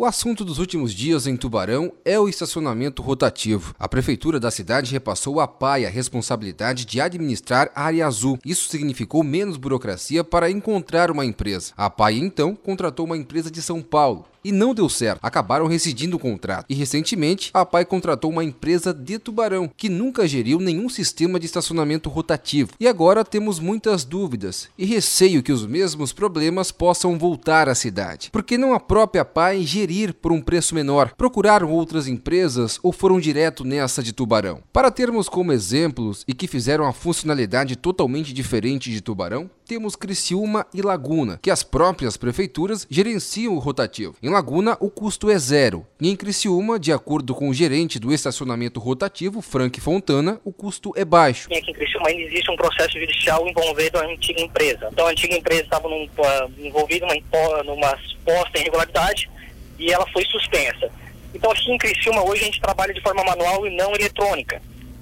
O assunto dos últimos dias em Tubarão é o estacionamento rotativo. A prefeitura da cidade repassou à PAI a responsabilidade de administrar a área azul. Isso significou menos burocracia para encontrar uma empresa. A PAI então contratou uma empresa de São Paulo e não deu certo. Acabaram rescindindo o contrato. E recentemente, a PAI contratou uma empresa de Tubarão, que nunca geriu nenhum sistema de estacionamento rotativo. E agora temos muitas dúvidas e receio que os mesmos problemas possam voltar à cidade. Porque não a própria PAI gerir por um preço menor? Procuraram outras empresas ou foram direto nessa de Tubarão? Para termos como exemplos e que fizeram a funcionalidade totalmente diferente de Tubarão, temos Criciúma e Laguna, que as próprias prefeituras gerenciam o rotativo. Em Laguna, o custo é zero, e em Criciúma, de acordo com o gerente do estacionamento rotativo, Frank Fontana, o custo é baixo. Aqui em Criciúma ainda existe um processo judicial envolvendo a antiga empresa. Então, a antiga empresa estava num, uh, envolvida numa, numa posta irregularidade e ela foi suspensa. Então, aqui em Criciúma, hoje a gente trabalha de forma manual e não eletrônica.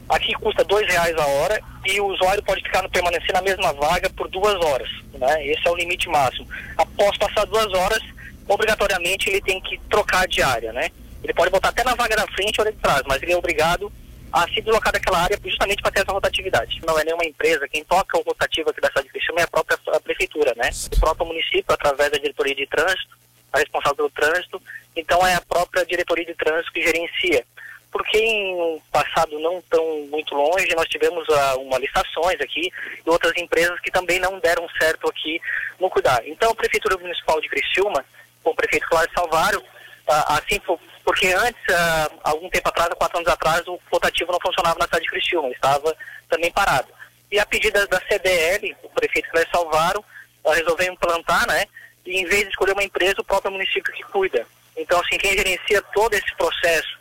Aqui custa dois reais a hora e o usuário pode ficar no permanecer na mesma vaga por duas horas. Né? Esse é o limite máximo. Após passar duas horas, obrigatoriamente ele tem que trocar de área, né? Ele pode botar até na vaga da frente ou de trás, mas ele é obrigado a se deslocar daquela área justamente para ter essa rotatividade. Não é nenhuma empresa, quem toca o rotativo aqui da cidade de Criciúma é a própria a prefeitura, né? O próprio município, através da diretoria de trânsito, a responsável pelo trânsito, então é a própria diretoria de trânsito que gerencia. Porque em um passado não tão muito longe, nós tivemos uh, uma licitações aqui e outras empresas que também não deram certo aqui no cuidar. Então a Prefeitura Municipal de Criciúma com o prefeito Cláudio Salvário, ah, assim, porque antes, ah, algum tempo atrás, quatro anos atrás, o rotativo não funcionava na cidade de Criciúma, estava também parado. E a pedida da CDL, o prefeito Cláudio Salvário ah, resolveu implantar, né, e em vez de escolher uma empresa, o próprio município que cuida. Então, assim, quem gerencia todo esse processo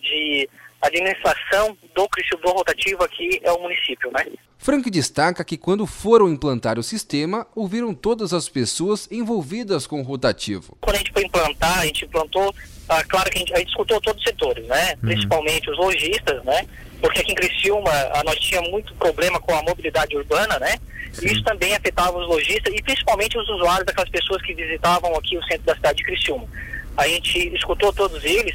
de administração do do rotativo aqui é o município, né? Frank destaca que quando foram implantar o sistema, ouviram todas as pessoas envolvidas com o rotativo. Quando a gente foi implantar, a gente implantou, ah, claro que a gente, a gente escutou todos os setores, né? Uhum. Principalmente os lojistas, né? Porque aqui em Criciúma ah, nós tínhamos muito problema com a mobilidade urbana, né? Sim. Isso também afetava os lojistas e principalmente os usuários daquelas pessoas que visitavam aqui o centro da cidade de Criciúma. A gente escutou todos eles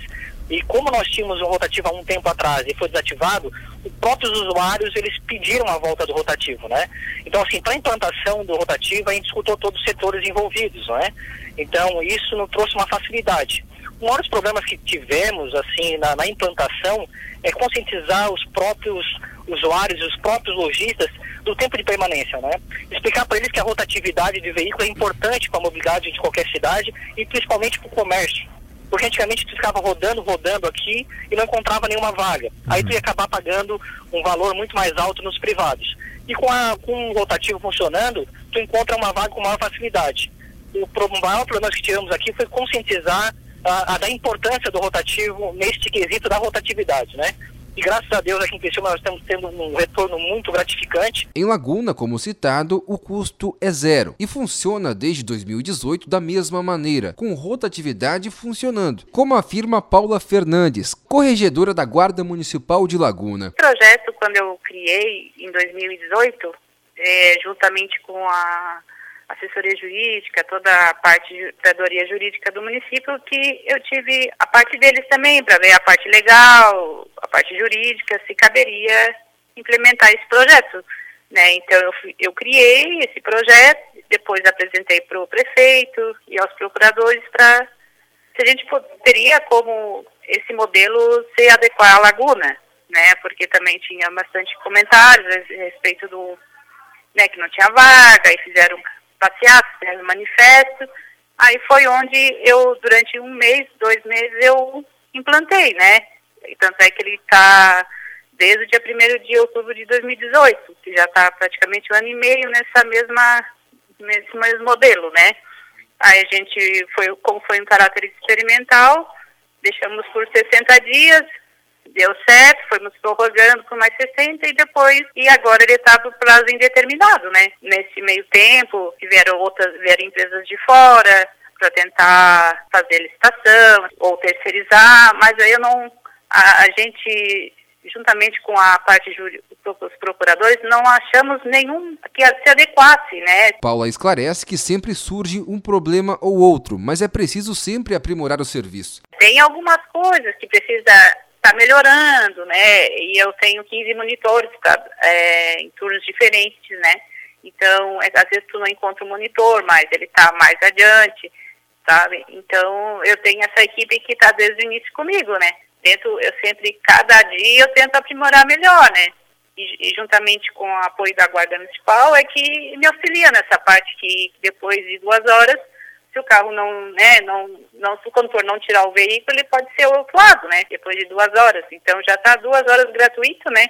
e como nós tínhamos o rotativo há um tempo atrás e foi desativado, os próprios usuários eles pediram a volta do rotativo, né? Então, assim, para a implantação do rotativo, a gente escutou todos os setores envolvidos, não é? Então, isso nos trouxe uma facilidade. Um dos problemas que tivemos, assim, na, na implantação é conscientizar os próprios usuários, os próprios lojistas do tempo de permanência, né? Explicar para eles que a rotatividade de veículo é importante para a mobilidade de qualquer cidade e principalmente para o comércio. Porque antigamente tu ficava rodando, rodando aqui e não encontrava nenhuma vaga. Uhum. Aí tu ia acabar pagando um valor muito mais alto nos privados. E com, a, com o rotativo funcionando, tu encontra uma vaga com maior facilidade. O maior problema que tivemos aqui foi conscientizar a, a da importância do rotativo neste quesito da rotatividade, né? E graças a Deus aqui em Criciúma nós estamos tendo um retorno muito gratificante. Em Laguna, como citado, o custo é zero e funciona desde 2018 da mesma maneira, com rotatividade funcionando, como afirma Paula Fernandes, corregedora da Guarda Municipal de Laguna. O projeto, quando eu criei em 2018, é, juntamente com a assessoria jurídica, toda a parte de curadoria jurídica do município, que eu tive a parte deles também, para ver a parte legal, a parte jurídica, se caberia implementar esse projeto. Né? Então, eu, eu criei esse projeto, depois apresentei para o prefeito e aos procuradores para se a gente teria como esse modelo se adequar à laguna, né? Porque também tinha bastante comentários a respeito do né, que não tinha vaga e fizeram passeata, fizeram manifesto. Aí foi onde eu, durante um mês, dois meses, eu implantei, né? E tanto é que ele está desde o dia 1 de outubro de 2018, que já está praticamente um ano e meio nessa mesma, nesse mesmo modelo, né? Aí a gente foi, como foi um caráter experimental, deixamos por 60 dias, deu certo, fomos prorrogando por mais 60 e depois, e agora ele está do prazo indeterminado, né? Nesse meio tempo, vieram outras, vieram empresas de fora para tentar fazer licitação ou terceirizar, mas aí eu não, a, a gente juntamente com a parte dos procuradores, não achamos nenhum que se adequasse, né? Paula esclarece que sempre surge um problema ou outro, mas é preciso sempre aprimorar o serviço. Tem algumas coisas que precisa estar tá melhorando, né? E eu tenho 15 monitores pra, é, em turnos diferentes, né? Então, é, às vezes tu não encontra o monitor, mas ele está mais adiante, sabe? Então, eu tenho essa equipe que está desde o início comigo, né? Tento, eu sempre, cada dia, eu tento aprimorar melhor, né? E, e, juntamente com o apoio da Guarda Municipal é que me auxilia nessa parte que depois de duas horas, se o carro não, né, não, não, se o condutor não tirar o veículo, ele pode ser o outro lado, né? Depois de duas horas. Então já está duas horas gratuito, né?